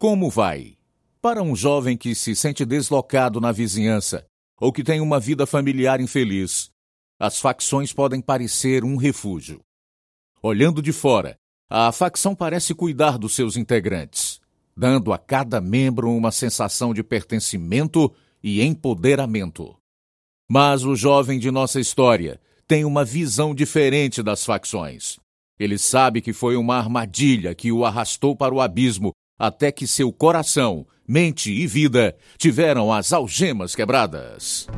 Como vai? Para um jovem que se sente deslocado na vizinhança ou que tem uma vida familiar infeliz, as facções podem parecer um refúgio. Olhando de fora, a facção parece cuidar dos seus integrantes, dando a cada membro uma sensação de pertencimento e empoderamento. Mas o jovem de nossa história tem uma visão diferente das facções. Ele sabe que foi uma armadilha que o arrastou para o abismo até que seu coração, mente e vida tiveram as algemas quebradas.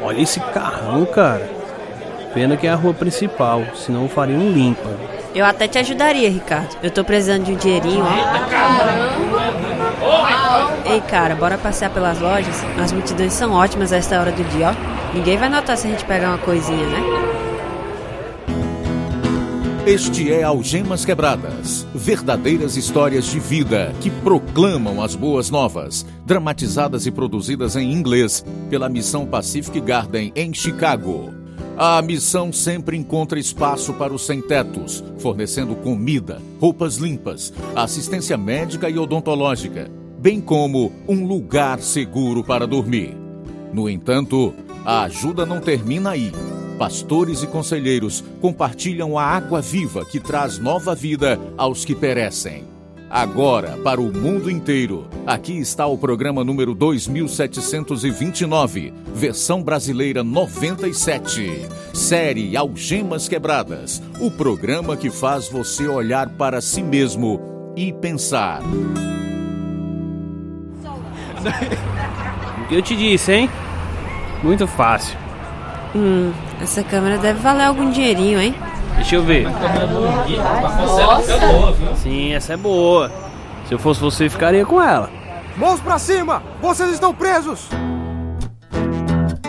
Olha esse carrão, cara. Pena que é a rua principal, senão eu faria um limpa. Eu até te ajudaria, Ricardo. Eu tô precisando de um dinheirinho, ó. Ei, cara, bora passear pelas lojas? As multidões são ótimas a esta hora do dia, ó. Ninguém vai notar se a gente pegar uma coisinha, né? Este é Algemas Quebradas, verdadeiras histórias de vida que proclamam as boas novas, dramatizadas e produzidas em inglês pela Missão Pacific Garden em Chicago. A missão sempre encontra espaço para os sem-tetos, fornecendo comida, roupas limpas, assistência médica e odontológica, bem como um lugar seguro para dormir. No entanto, a ajuda não termina aí pastores e conselheiros compartilham a água viva que traz nova vida aos que perecem. Agora, para o mundo inteiro, aqui está o programa número 2729, versão brasileira 97, série Algemas Quebradas, o programa que faz você olhar para si mesmo e pensar. O que eu te disse, hein? Muito fácil. Hum, essa câmera deve valer algum dinheirinho, hein? Deixa eu ver. Sim, essa é boa. Se eu fosse você, ficaria com ela. Mãos pra cima! Vocês estão presos!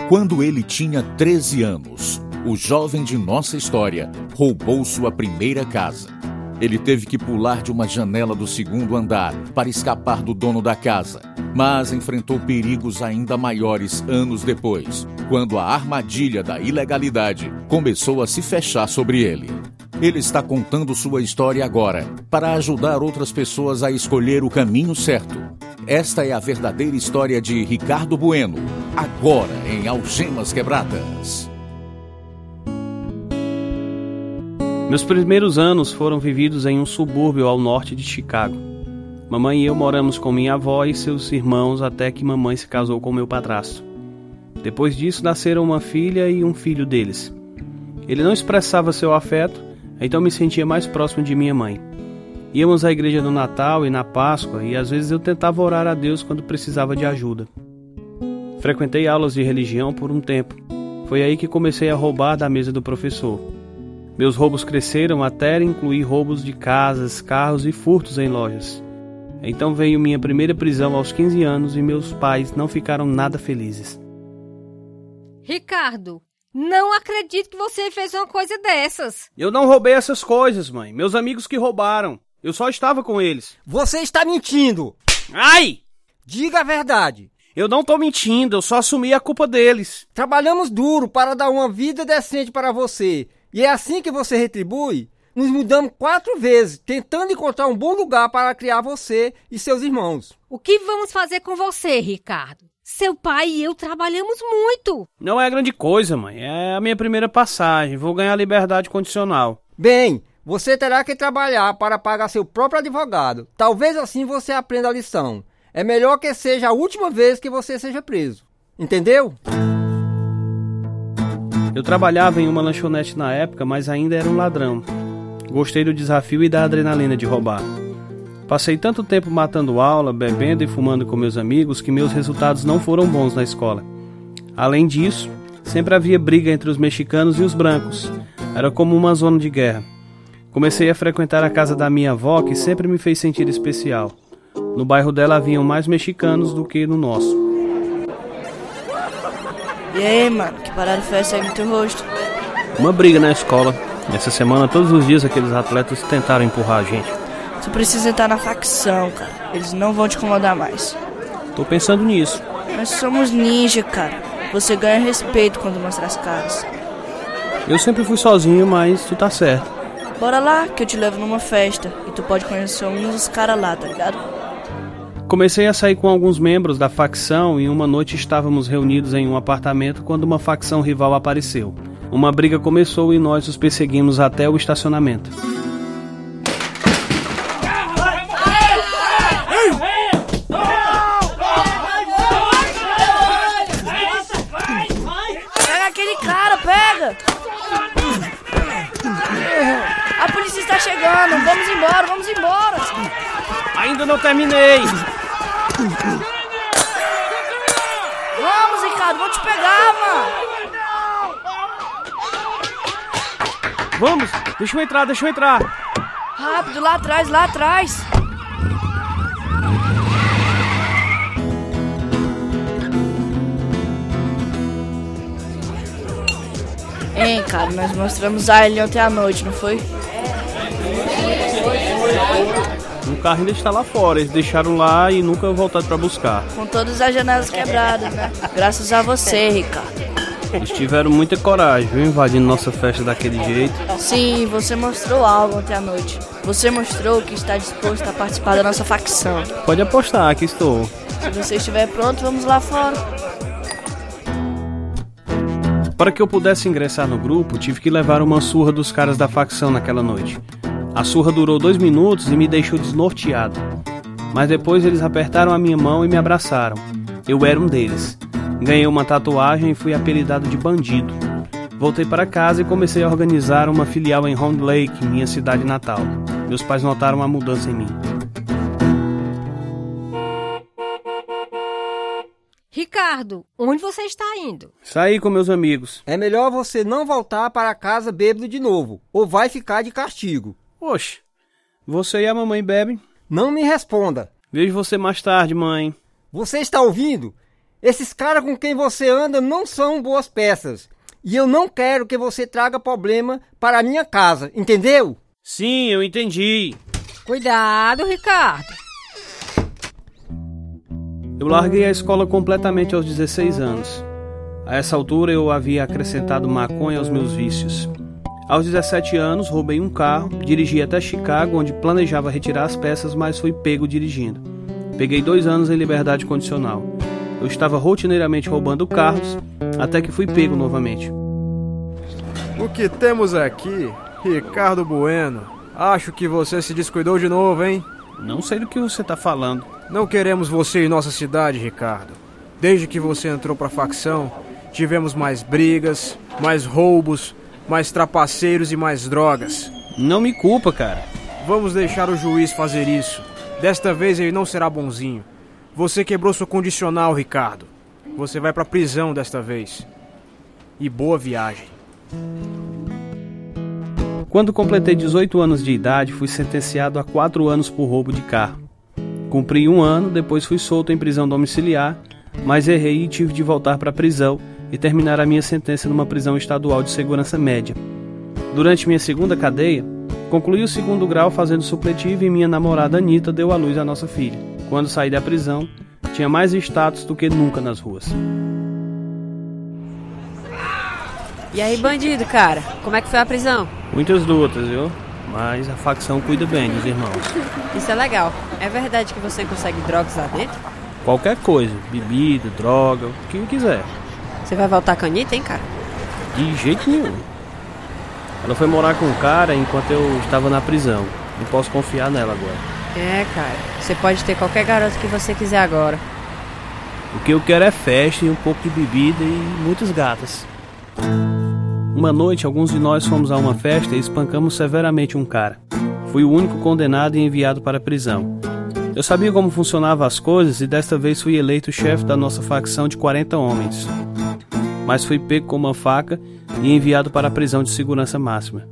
Quando ele tinha 13 anos, o jovem de nossa história roubou sua primeira casa. Ele teve que pular de uma janela do segundo andar para escapar do dono da casa, mas enfrentou perigos ainda maiores anos depois, quando a armadilha da ilegalidade começou a se fechar sobre ele. Ele está contando sua história agora para ajudar outras pessoas a escolher o caminho certo. Esta é a verdadeira história de Ricardo Bueno, agora em Algemas Quebradas. Meus primeiros anos foram vividos em um subúrbio ao norte de Chicago. Mamãe e eu moramos com minha avó e seus irmãos até que mamãe se casou com meu padrasto. Depois disso nasceram uma filha e um filho deles. Ele não expressava seu afeto, então me sentia mais próximo de minha mãe. Íamos à igreja no Natal e na Páscoa e às vezes eu tentava orar a Deus quando precisava de ajuda. Frequentei aulas de religião por um tempo. Foi aí que comecei a roubar da mesa do professor. Meus roubos cresceram até incluir roubos de casas, carros e furtos em lojas. Então veio minha primeira prisão aos 15 anos e meus pais não ficaram nada felizes. Ricardo, não acredito que você fez uma coisa dessas. Eu não roubei essas coisas, mãe. Meus amigos que roubaram. Eu só estava com eles. Você está mentindo! Ai! Diga a verdade! Eu não tô mentindo, eu só assumi a culpa deles. Trabalhamos duro para dar uma vida decente para você e é assim que você retribui? Nos mudamos quatro vezes, tentando encontrar um bom lugar para criar você e seus irmãos. O que vamos fazer com você, Ricardo? Seu pai e eu trabalhamos muito. Não é grande coisa, mãe. É a minha primeira passagem. Vou ganhar liberdade condicional. Bem, você terá que trabalhar para pagar seu próprio advogado. Talvez assim você aprenda a lição. É melhor que seja a última vez que você seja preso. Entendeu? Eu trabalhava em uma lanchonete na época, mas ainda era um ladrão. Gostei do desafio e da adrenalina de roubar. Passei tanto tempo matando aula, bebendo e fumando com meus amigos que meus resultados não foram bons na escola. Além disso, sempre havia briga entre os mexicanos e os brancos. Era como uma zona de guerra. Comecei a frequentar a casa da minha avó, que sempre me fez sentir especial. No bairro dela haviam mais mexicanos do que no nosso. E aí, mano, que parada foi essa aí no teu rosto? Uma briga na escola. Essa semana, todos os dias, aqueles atletas tentaram empurrar a gente. Tu precisa entrar na facção, cara. Eles não vão te incomodar mais. Tô pensando nisso. Nós somos ninja, cara. Você ganha respeito quando mostra as caras. Eu sempre fui sozinho, mas tu tá certo. Bora lá, que eu te levo numa festa. E tu pode conhecer um dos caras lá, tá ligado? Comecei a sair com alguns membros da facção e uma noite estávamos reunidos em um apartamento quando uma facção rival apareceu. Uma briga começou e nós os perseguimos até o estacionamento. Pega aquele cara, pega! A polícia está chegando, vamos embora, vamos embora! Ainda não terminei! Vamos, Ricardo, vou te pegar, mano! Vamos! Deixa eu entrar, deixa eu entrar! Rápido, lá atrás, lá atrás! Hein, cara, nós mostramos a ele ontem à noite, não foi? Carro ainda está lá fora, eles deixaram lá e nunca voltaram para buscar. Com todas as janelas quebradas, né? Graças a você, Ricardo. Eles tiveram muita coragem, viu, invadindo nossa festa daquele jeito. Sim, você mostrou algo ontem à noite. Você mostrou que está disposto a participar da nossa facção. Pode apostar que estou. Se você estiver pronto, vamos lá fora. Para que eu pudesse ingressar no grupo, tive que levar uma surra dos caras da facção naquela noite. A surra durou dois minutos e me deixou desnorteado. Mas depois eles apertaram a minha mão e me abraçaram. Eu era um deles. Ganhei uma tatuagem e fui apelidado de bandido. Voltei para casa e comecei a organizar uma filial em Round Lake, minha cidade natal. Meus pais notaram a mudança em mim. Ricardo, onde você está indo? Saí com meus amigos. É melhor você não voltar para casa bêbado de novo, ou vai ficar de castigo. Oxe, você e a mamãe bebem? Não me responda. Vejo você mais tarde, mãe. Você está ouvindo? Esses caras com quem você anda não são boas peças. E eu não quero que você traga problema para a minha casa, entendeu? Sim, eu entendi. Cuidado, Ricardo. Eu larguei a escola completamente aos 16 anos. A essa altura eu havia acrescentado maconha aos meus vícios. Aos 17 anos, roubei um carro, dirigi até Chicago, onde planejava retirar as peças, mas fui pego dirigindo. Peguei dois anos em liberdade condicional. Eu estava rotineiramente roubando carros, até que fui pego novamente. O que temos aqui? Ricardo Bueno. Acho que você se descuidou de novo, hein? Não sei do que você está falando. Não queremos você em nossa cidade, Ricardo. Desde que você entrou pra facção, tivemos mais brigas, mais roubos, mais trapaceiros e mais drogas. Não me culpa, cara. Vamos deixar o juiz fazer isso. Desta vez ele não será bonzinho. Você quebrou seu condicional, Ricardo. Você vai pra prisão desta vez. E boa viagem. Quando completei 18 anos de idade, fui sentenciado a 4 anos por roubo de carro. Cumpri um ano, depois fui solto em prisão domiciliar, mas errei e tive de voltar para a prisão e terminar a minha sentença numa prisão estadual de segurança média. Durante minha segunda cadeia, concluí o segundo grau fazendo supletivo e minha namorada Anitta deu à luz a nossa filha. Quando saí da prisão, tinha mais status do que nunca nas ruas. E aí, bandido, cara? Como é que foi a prisão? Muitas lutas, viu? Mas a facção cuida bem dos irmãos. Isso é legal. É verdade que você consegue drogas lá dentro? Qualquer coisa, bebida, droga, o que quiser. Você vai voltar com a Anitta, hein, cara? De jeito nenhum. Ela foi morar com um cara enquanto eu estava na prisão. Não posso confiar nela agora. É, cara. Você pode ter qualquer garoto que você quiser agora. O que eu quero é festa e um pouco de bebida e muitas gatas. Uma noite, alguns de nós fomos a uma festa e espancamos severamente um cara. Fui o único condenado e enviado para a prisão. Eu sabia como funcionavam as coisas e desta vez fui eleito chefe da nossa facção de 40 homens. Mas fui pego com uma faca e enviado para a prisão de segurança máxima.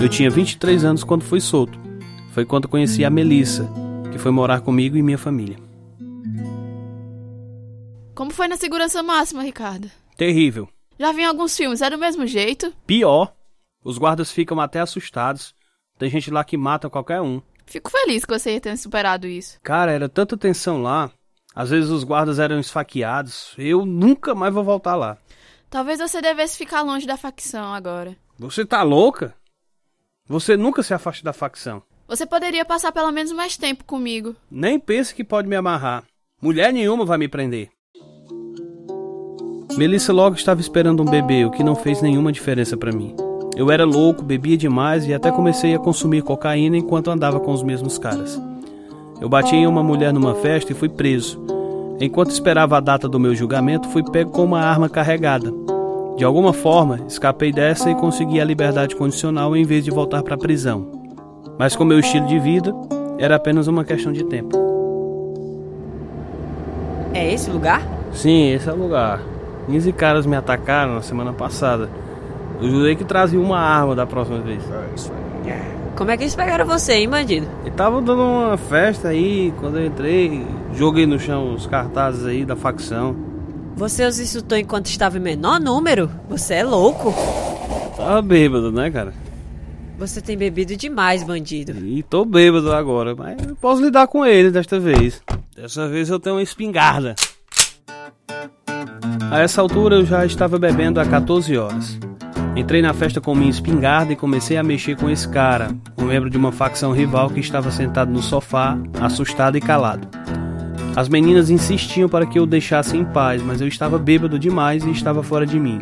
Eu tinha 23 anos quando fui solto. Foi quando conheci a Melissa, que foi morar comigo e minha família. Como foi na segurança máxima, Ricardo? Terrível. Já vi em alguns filmes, é do mesmo jeito? Pior, os guardas ficam até assustados. Tem gente lá que mata qualquer um. Fico feliz que você tenha superado isso. Cara, era tanta tensão lá. Às vezes os guardas eram esfaqueados. Eu nunca mais vou voltar lá. Talvez você devesse ficar longe da facção agora. Você tá louca? Você nunca se afaste da facção. Você poderia passar pelo menos mais tempo comigo. Nem pense que pode me amarrar. Mulher nenhuma vai me prender. Melissa logo estava esperando um bebê, o que não fez nenhuma diferença para mim. Eu era louco, bebia demais e até comecei a consumir cocaína enquanto andava com os mesmos caras. Eu bati em uma mulher numa festa e fui preso. Enquanto esperava a data do meu julgamento, fui pego com uma arma carregada. De alguma forma, escapei dessa e consegui a liberdade condicional em vez de voltar para a prisão. Mas com meu estilo de vida, era apenas uma questão de tempo. É esse lugar? Sim, esse é o lugar. 15 caras me atacaram na semana passada. Eu jurei que trazia uma arma da próxima vez. Como é que eles pegaram você, hein, bandido? E tava dando uma festa aí, quando eu entrei, joguei no chão os cartazes aí da facção. Você os insultou enquanto estava em menor número? Você é louco. Tava bêbado, né, cara? Você tem bebido demais, bandido. E tô bêbado agora, mas eu posso lidar com ele desta vez. Dessa vez eu tenho uma espingarda. A essa altura eu já estava bebendo há 14 horas. Entrei na festa com minha espingarda e comecei a mexer com esse cara, um membro de uma facção rival que estava sentado no sofá, assustado e calado. As meninas insistiam para que eu o deixasse em paz, mas eu estava bêbado demais e estava fora de mim.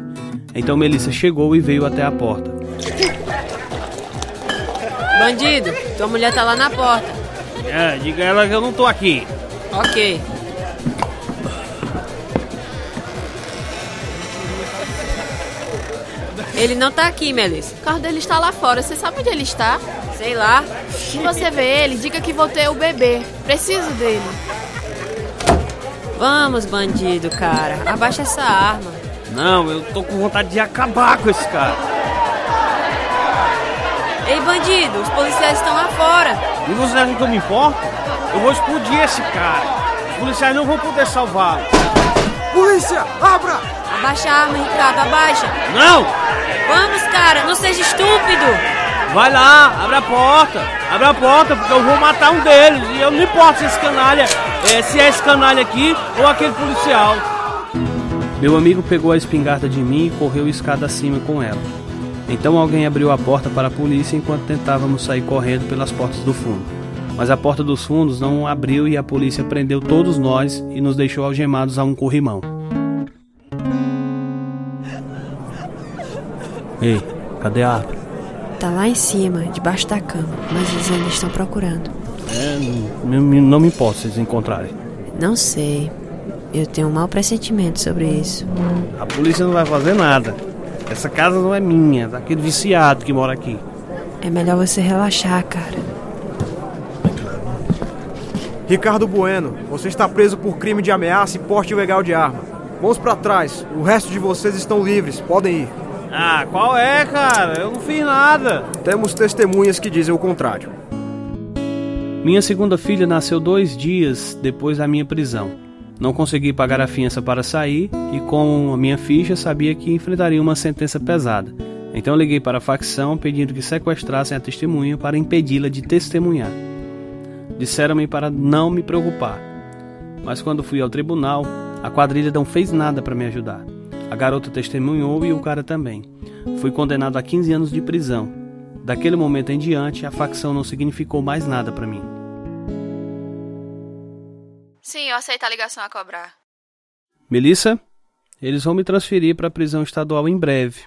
Então Melissa chegou e veio até a porta. Bandido, tua mulher tá lá na porta. É, diga a ela que eu não tô aqui. Ok. Ele não tá aqui, Melissa. O carro dele está lá fora. Você sabe onde ele está? Sei lá. Se você vê ele, diga que vou ter o bebê. Preciso dele. Vamos, bandido, cara. Abaixa essa arma. Não, eu tô com vontade de acabar com esse cara. Ei, bandido, os policiais estão lá fora. E você acha que eu me importo? Eu vou explodir esse cara. Os policiais não vão poder salvá-lo. Polícia, abra! Abaixa a arma, Ricardo, abaixa. Não! Vamos, cara, não seja estúpido. Vai lá, abre a porta. Abre a porta, porque eu vou matar um deles. E eu não importo se esse canalha, é, se é esse canalha aqui ou aquele policial. Meu amigo pegou a espingarda de mim e correu escada acima com ela. Então alguém abriu a porta para a polícia enquanto tentávamos sair correndo pelas portas do fundo. Mas a porta dos fundos não abriu e a polícia prendeu todos nós e nos deixou algemados a um corrimão. Ei, cadê a arma? Tá lá em cima, debaixo da cama, mas eles ainda estão procurando. É, não, não me importa se eles encontrarem. Não sei. Eu tenho um mau pressentimento sobre isso. A polícia não vai fazer nada. Essa casa não é minha, é daquele viciado que mora aqui. É melhor você relaxar, cara. Ricardo Bueno, você está preso por crime de ameaça e porte ilegal de arma. Mãos para trás, o resto de vocês estão livres, podem ir. Ah, qual é, cara? Eu não fiz nada. Temos testemunhas que dizem o contrário. Minha segunda filha nasceu dois dias depois da minha prisão. Não consegui pagar a fiança para sair e, com a minha ficha, sabia que enfrentaria uma sentença pesada. Então liguei para a facção pedindo que sequestrassem a testemunha para impedi-la de testemunhar. Disseram-me para não me preocupar. Mas quando fui ao tribunal, a quadrilha não fez nada para me ajudar. A garota testemunhou e o cara também. Fui condenado a 15 anos de prisão. Daquele momento em diante, a facção não significou mais nada para mim. Sim, eu aceito a ligação a cobrar. Melissa, eles vão me transferir para a prisão estadual em breve.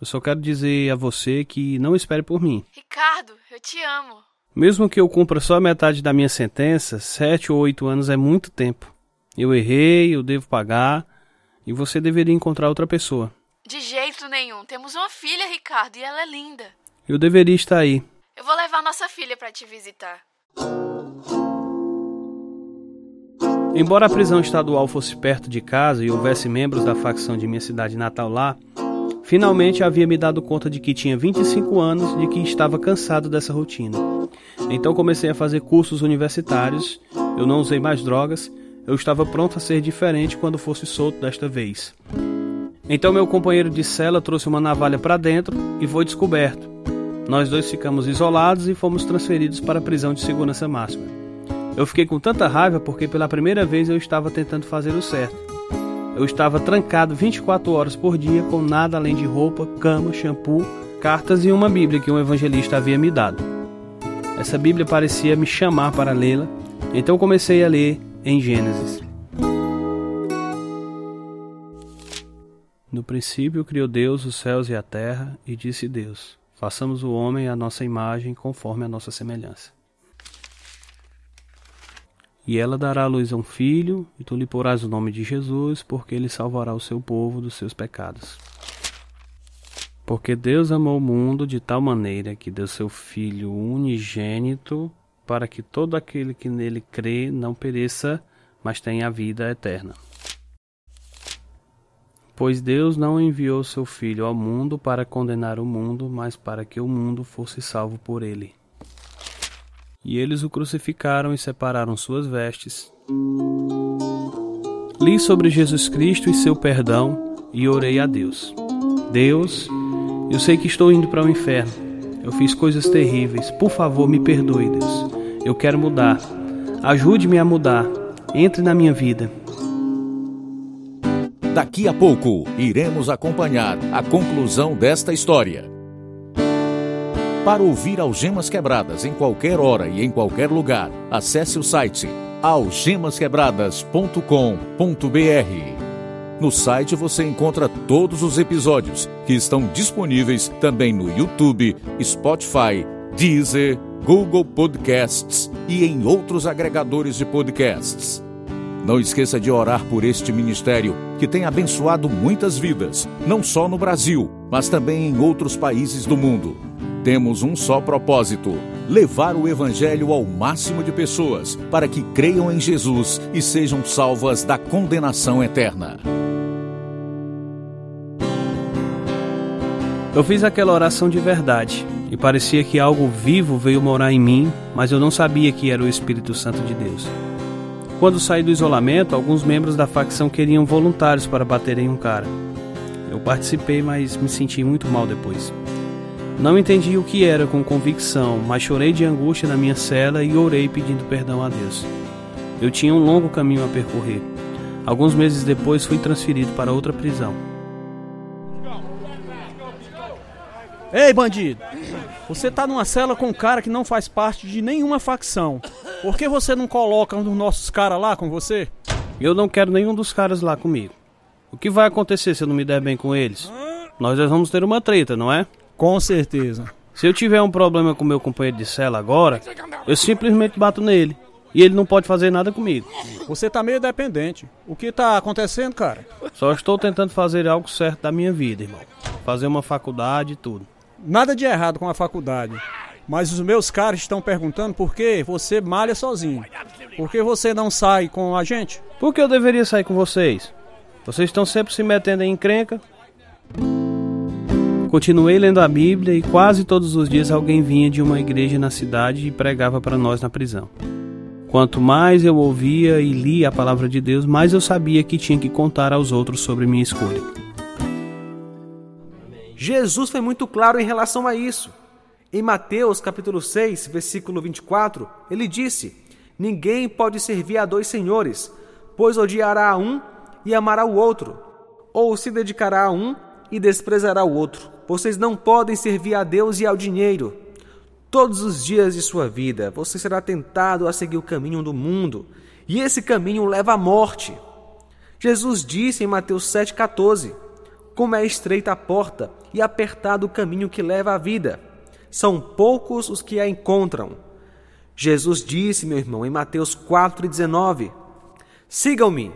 Eu só quero dizer a você que não espere por mim. Ricardo, eu te amo. Mesmo que eu cumpra só a metade da minha sentença, sete ou oito anos é muito tempo. Eu errei, eu devo pagar, e você deveria encontrar outra pessoa. De jeito nenhum. Temos uma filha, Ricardo, e ela é linda. Eu deveria estar aí. Eu vou levar nossa filha para te visitar. Embora a prisão estadual fosse perto de casa e houvesse membros da facção de minha cidade natal lá, finalmente havia me dado conta de que tinha 25 anos e de que estava cansado dessa rotina. Então comecei a fazer cursos universitários, eu não usei mais drogas, eu estava pronto a ser diferente quando fosse solto desta vez. Então meu companheiro de cela trouxe uma navalha para dentro e foi descoberto. Nós dois ficamos isolados e fomos transferidos para a prisão de segurança máxima. Eu fiquei com tanta raiva porque pela primeira vez eu estava tentando fazer o certo. Eu estava trancado 24 horas por dia com nada além de roupa, cama, shampoo, cartas e uma Bíblia que um evangelista havia me dado. Essa Bíblia parecia me chamar para lê-la, então comecei a ler em Gênesis. No princípio criou Deus os céus e a terra, e disse Deus: Façamos o homem à nossa imagem, conforme a nossa semelhança. E ela dará à luz a um filho, e tu lhe porás o nome de Jesus, porque ele salvará o seu povo dos seus pecados. Porque Deus amou o mundo de tal maneira que deu seu Filho unigênito, para que todo aquele que nele crê não pereça, mas tenha a vida eterna. Pois Deus não enviou seu Filho ao mundo para condenar o mundo, mas para que o mundo fosse salvo por ele. E eles o crucificaram e separaram suas vestes. Li sobre Jesus Cristo e seu perdão e orei a Deus. Deus, eu sei que estou indo para o inferno. Eu fiz coisas terríveis. Por favor, me perdoe, Deus. Eu quero mudar. Ajude-me a mudar. Entre na minha vida. Daqui a pouco, iremos acompanhar a conclusão desta história. Para ouvir Algemas Quebradas em qualquer hora e em qualquer lugar, acesse o site algemasquebradas.com.br. No site você encontra todos os episódios que estão disponíveis também no YouTube, Spotify, Deezer, Google Podcasts e em outros agregadores de podcasts. Não esqueça de orar por este ministério que tem abençoado muitas vidas, não só no Brasil, mas também em outros países do mundo. Temos um só propósito: levar o Evangelho ao máximo de pessoas para que creiam em Jesus e sejam salvas da condenação eterna. Eu fiz aquela oração de verdade e parecia que algo vivo veio morar em mim, mas eu não sabia que era o Espírito Santo de Deus. Quando saí do isolamento, alguns membros da facção queriam voluntários para bater em um cara. Eu participei, mas me senti muito mal depois. Não entendi o que era com convicção, mas chorei de angústia na minha cela e orei pedindo perdão a Deus. Eu tinha um longo caminho a percorrer. Alguns meses depois fui transferido para outra prisão. Ei, bandido! Você tá numa cela com um cara que não faz parte de nenhuma facção. Por que você não coloca um dos nossos caras lá com você? Eu não quero nenhum dos caras lá comigo. O que vai acontecer se eu não me der bem com eles? Nós vamos ter uma treta, não é? Com certeza. Se eu tiver um problema com meu companheiro de cela agora, eu simplesmente bato nele. E ele não pode fazer nada comigo. Você tá meio dependente. O que tá acontecendo, cara? Só estou tentando fazer algo certo da minha vida, irmão. Fazer uma faculdade e tudo. Nada de errado com a faculdade. Mas os meus caras estão perguntando por que você malha sozinho. Por que você não sai com a gente? Por que eu deveria sair com vocês? Vocês estão sempre se metendo em encrenca. Continuei lendo a Bíblia e quase todos os dias alguém vinha de uma igreja na cidade e pregava para nós na prisão. Quanto mais eu ouvia e lia a palavra de Deus, mais eu sabia que tinha que contar aos outros sobre minha escolha. Jesus foi muito claro em relação a isso. Em Mateus capítulo 6, versículo 24, ele disse: Ninguém pode servir a dois senhores, pois odiará a um e amará o outro, ou se dedicará a um e desprezará o outro. Vocês não podem servir a Deus e ao dinheiro. Todos os dias de sua vida você será tentado a seguir o caminho do mundo, e esse caminho leva à morte. Jesus disse em Mateus 7,14: Como é estreita a porta e apertado o caminho que leva à vida são poucos os que a encontram. Jesus disse, meu irmão, em Mateus 4,19: Sigam-me,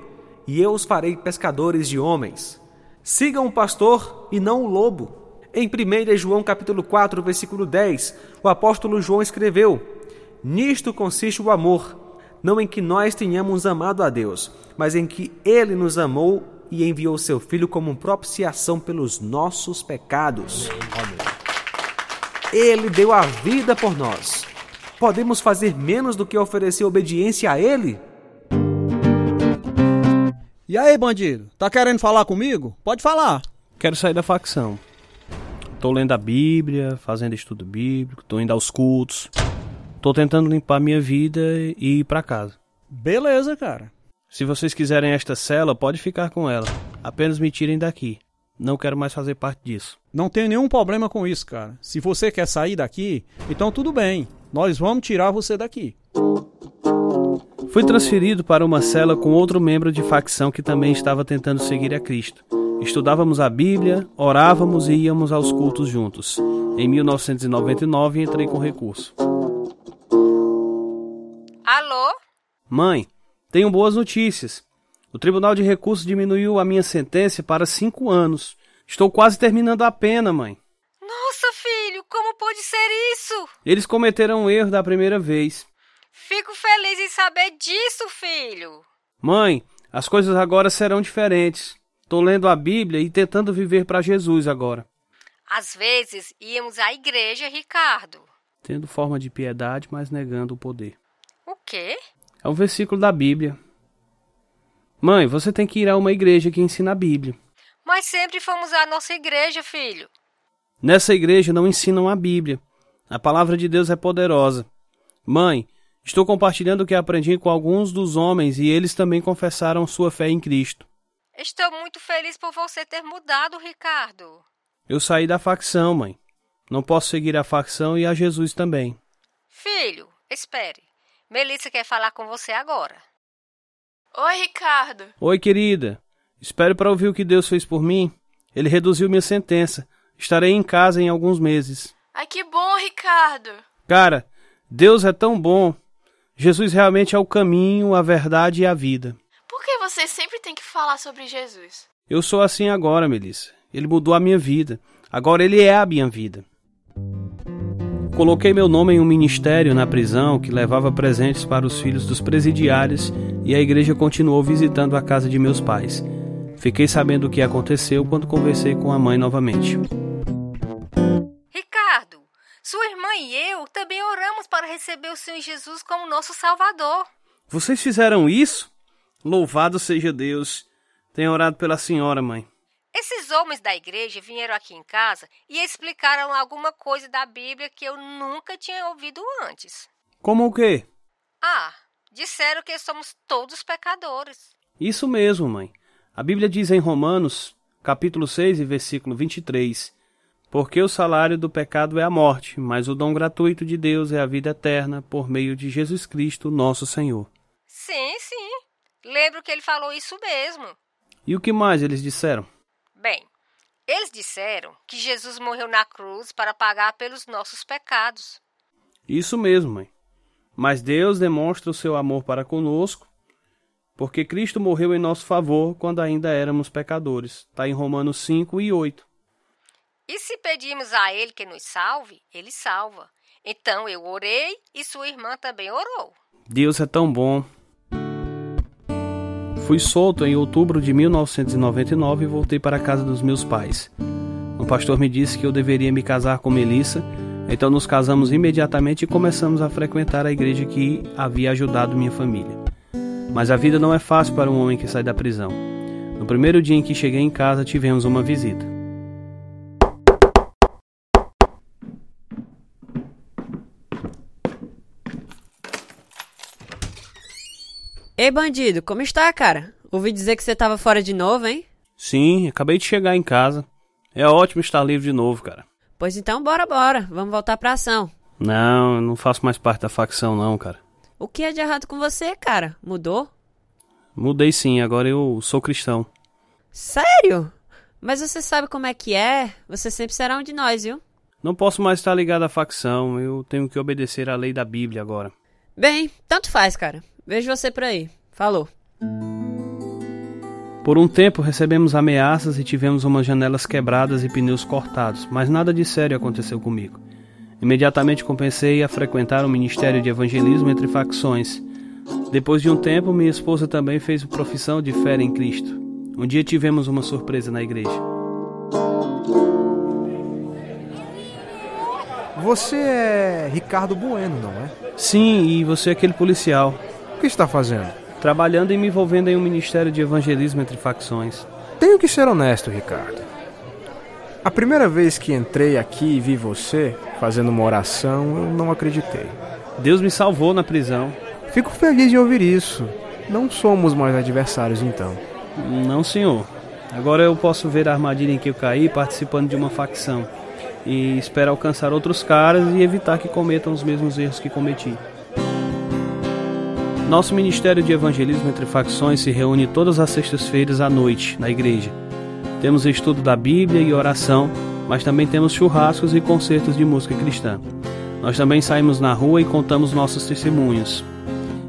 e eu os farei pescadores de homens. Sigam o pastor e não o lobo. Em 1 João capítulo 4, versículo 10, o apóstolo João escreveu: Nisto consiste o amor, não em que nós tenhamos amado a Deus, mas em que ele nos amou e enviou seu filho como propiciação pelos nossos pecados. Amém. Ele deu a vida por nós. Podemos fazer menos do que oferecer obediência a Ele? E aí, bandido? Tá querendo falar comigo? Pode falar. Quero sair da facção. Tô lendo a Bíblia, fazendo estudo bíblico, tô indo aos cultos. Tô tentando limpar minha vida e ir para casa. Beleza, cara. Se vocês quiserem esta cela, pode ficar com ela. Apenas me tirem daqui. Não quero mais fazer parte disso. Não tenho nenhum problema com isso, cara. Se você quer sair daqui, então tudo bem. Nós vamos tirar você daqui. Fui transferido para uma cela com outro membro de facção que também estava tentando seguir a Cristo. Estudávamos a Bíblia, orávamos e íamos aos cultos juntos. Em 1999 entrei com recurso. Alô? Mãe, tenho boas notícias. O Tribunal de Recursos diminuiu a minha sentença para cinco anos. Estou quase terminando a pena, mãe. Nossa, filho, como pode ser isso? Eles cometeram um erro da primeira vez. Fico feliz em saber disso, filho. Mãe, as coisas agora serão diferentes. Estou lendo a Bíblia e tentando viver para Jesus agora. Às vezes íamos à igreja, Ricardo. Tendo forma de piedade, mas negando o poder. O quê? É um versículo da Bíblia. Mãe, você tem que ir a uma igreja que ensina a Bíblia. Mas sempre fomos à nossa igreja, filho. Nessa igreja não ensinam a Bíblia. A palavra de Deus é poderosa. Mãe, estou compartilhando o que aprendi com alguns dos homens e eles também confessaram sua fé em Cristo. Estou muito feliz por você ter mudado, Ricardo. Eu saí da facção, mãe. Não posso seguir a facção e a Jesus também. Filho, espere. Melissa quer falar com você agora. Oi, Ricardo. Oi, querida. Espero para ouvir o que Deus fez por mim. Ele reduziu minha sentença. Estarei em casa em alguns meses. Ai, que bom, Ricardo. Cara, Deus é tão bom. Jesus realmente é o caminho, a verdade e a vida. Por que você sempre tem que falar sobre Jesus? Eu sou assim agora, Melissa. Ele mudou a minha vida. Agora ele é a minha vida. Coloquei meu nome em um ministério na prisão que levava presentes para os filhos dos presidiários e a igreja continuou visitando a casa de meus pais. Fiquei sabendo o que aconteceu quando conversei com a mãe novamente. Ricardo, sua irmã e eu também oramos para receber o Senhor Jesus como nosso Salvador. Vocês fizeram isso? Louvado seja Deus. Tenho orado pela senhora, mãe. Esses homens da igreja vieram aqui em casa e explicaram alguma coisa da Bíblia que eu nunca tinha ouvido antes. Como o quê? Ah, disseram que somos todos pecadores. Isso mesmo, mãe. A Bíblia diz em Romanos, capítulo 6 e versículo 23, porque o salário do pecado é a morte, mas o dom gratuito de Deus é a vida eterna por meio de Jesus Cristo, nosso Senhor. Sim, sim. Lembro que ele falou isso mesmo. E o que mais eles disseram? Bem, eles disseram que Jesus morreu na cruz para pagar pelos nossos pecados. Isso mesmo, mãe. Mas Deus demonstra o seu amor para conosco, porque Cristo morreu em nosso favor quando ainda éramos pecadores. Está em Romanos 5 e 8. E se pedimos a Ele que nos salve, Ele salva. Então eu orei e sua irmã também orou. Deus é tão bom. Fui solto em outubro de 1999 e voltei para a casa dos meus pais. O pastor me disse que eu deveria me casar com Melissa, então nos casamos imediatamente e começamos a frequentar a igreja que havia ajudado minha família. Mas a vida não é fácil para um homem que sai da prisão. No primeiro dia em que cheguei em casa, tivemos uma visita. Ei, bandido, como está, cara? Ouvi dizer que você tava fora de novo, hein? Sim, acabei de chegar em casa. É ótimo estar livre de novo, cara. Pois então, bora, bora. Vamos voltar pra ação. Não, eu não faço mais parte da facção, não, cara. O que é de errado com você, cara? Mudou? Mudei sim, agora eu sou cristão. Sério? Mas você sabe como é que é? Você sempre será um de nós, viu? Não posso mais estar ligado à facção, eu tenho que obedecer à lei da Bíblia agora. Bem, tanto faz, cara. Vejo você por aí. Falou. Por um tempo recebemos ameaças e tivemos umas janelas quebradas e pneus cortados, mas nada de sério aconteceu comigo. Imediatamente compensei a frequentar o ministério de evangelismo entre facções. Depois de um tempo, minha esposa também fez profissão de fé em Cristo. Um dia tivemos uma surpresa na igreja. Você é Ricardo Bueno, não é? Sim, e você é aquele policial. O que está fazendo? Trabalhando e me envolvendo em um ministério de evangelismo entre facções. Tenho que ser honesto, Ricardo. A primeira vez que entrei aqui e vi você fazendo uma oração, eu não acreditei. Deus me salvou na prisão. Fico feliz de ouvir isso. Não somos mais adversários então. Não, senhor. Agora eu posso ver a armadilha em que eu caí participando de uma facção e espero alcançar outros caras e evitar que cometam os mesmos erros que cometi. Nosso Ministério de Evangelismo entre Facções se reúne todas as sextas-feiras à noite na igreja. Temos estudo da Bíblia e oração, mas também temos churrascos e concertos de música cristã. Nós também saímos na rua e contamos nossos testemunhos.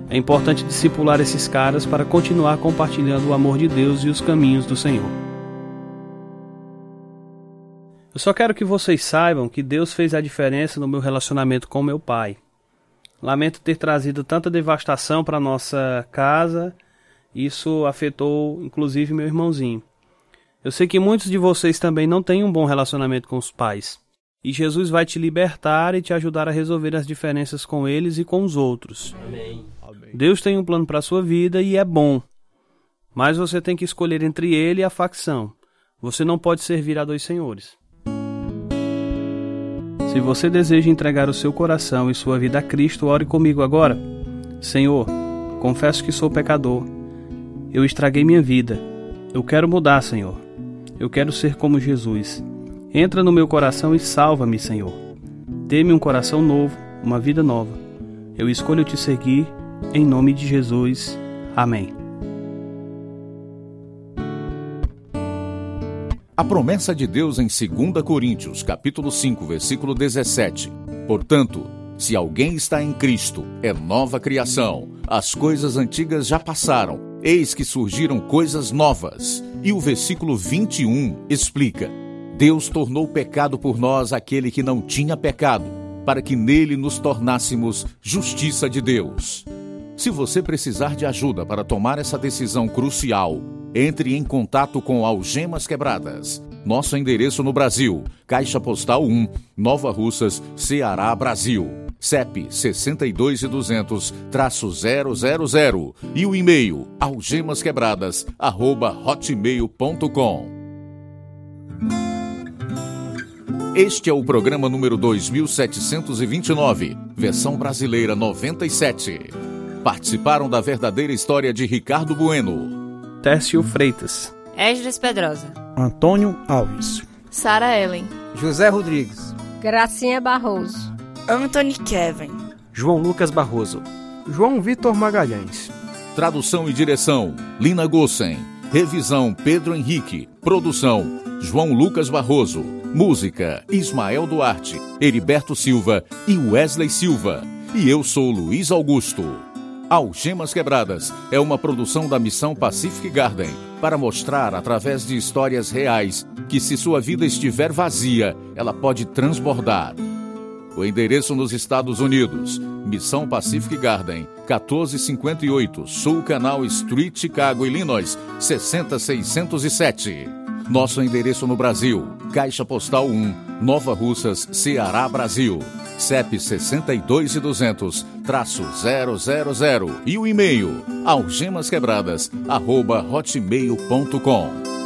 É importante discipular esses caras para continuar compartilhando o amor de Deus e os caminhos do Senhor. Eu só quero que vocês saibam que Deus fez a diferença no meu relacionamento com meu pai. Lamento ter trazido tanta devastação para nossa casa. Isso afetou inclusive meu irmãozinho. Eu sei que muitos de vocês também não têm um bom relacionamento com os pais. E Jesus vai te libertar e te ajudar a resolver as diferenças com eles e com os outros. Amém. Deus tem um plano para a sua vida e é bom. Mas você tem que escolher entre ele e a facção. Você não pode servir a dois senhores. Se você deseja entregar o seu coração e sua vida a Cristo, ore comigo agora. Senhor, confesso que sou pecador. Eu estraguei minha vida. Eu quero mudar, Senhor. Eu quero ser como Jesus. Entra no meu coração e salva-me, Senhor. Dê-me um coração novo, uma vida nova. Eu escolho te seguir, em nome de Jesus. Amém. A promessa de Deus em 2 Coríntios, capítulo 5, versículo 17. Portanto, se alguém está em Cristo, é nova criação. As coisas antigas já passaram, eis que surgiram coisas novas. E o versículo 21 explica: Deus tornou pecado por nós aquele que não tinha pecado, para que nele nos tornássemos justiça de Deus. Se você precisar de ajuda para tomar essa decisão crucial, entre em contato com Algemas Quebradas. Nosso endereço no Brasil: Caixa Postal 1, Nova Russas, Ceará, Brasil. CEP 62200-000 e o e-mail algemasquebradas@hotmail.com. Este é o programa número 2729, versão brasileira 97. Participaram da verdadeira história de Ricardo Bueno, Técio Freitas, Esdras Pedrosa, Antônio Alves, Sara Ellen, José Rodrigues, Gracinha Barroso, Anthony Kevin, João Lucas Barroso, João Vitor Magalhães. Tradução e direção: Lina Gossen. Revisão: Pedro Henrique. Produção: João Lucas Barroso. Música: Ismael Duarte, Heriberto Silva e Wesley Silva. E eu sou Luiz Augusto. Algemas Quebradas é uma produção da Missão Pacific Garden para mostrar, através de histórias reais, que se sua vida estiver vazia, ela pode transbordar. O endereço nos Estados Unidos: Missão Pacific Garden, 1458 Sul Canal Street, Chicago, Illinois, 60607. Nosso endereço no Brasil: Caixa Postal 1, Nova Russas, Ceará, Brasil. CEP 62200 000 e o e-mail algemasquebradas@hotmail.com.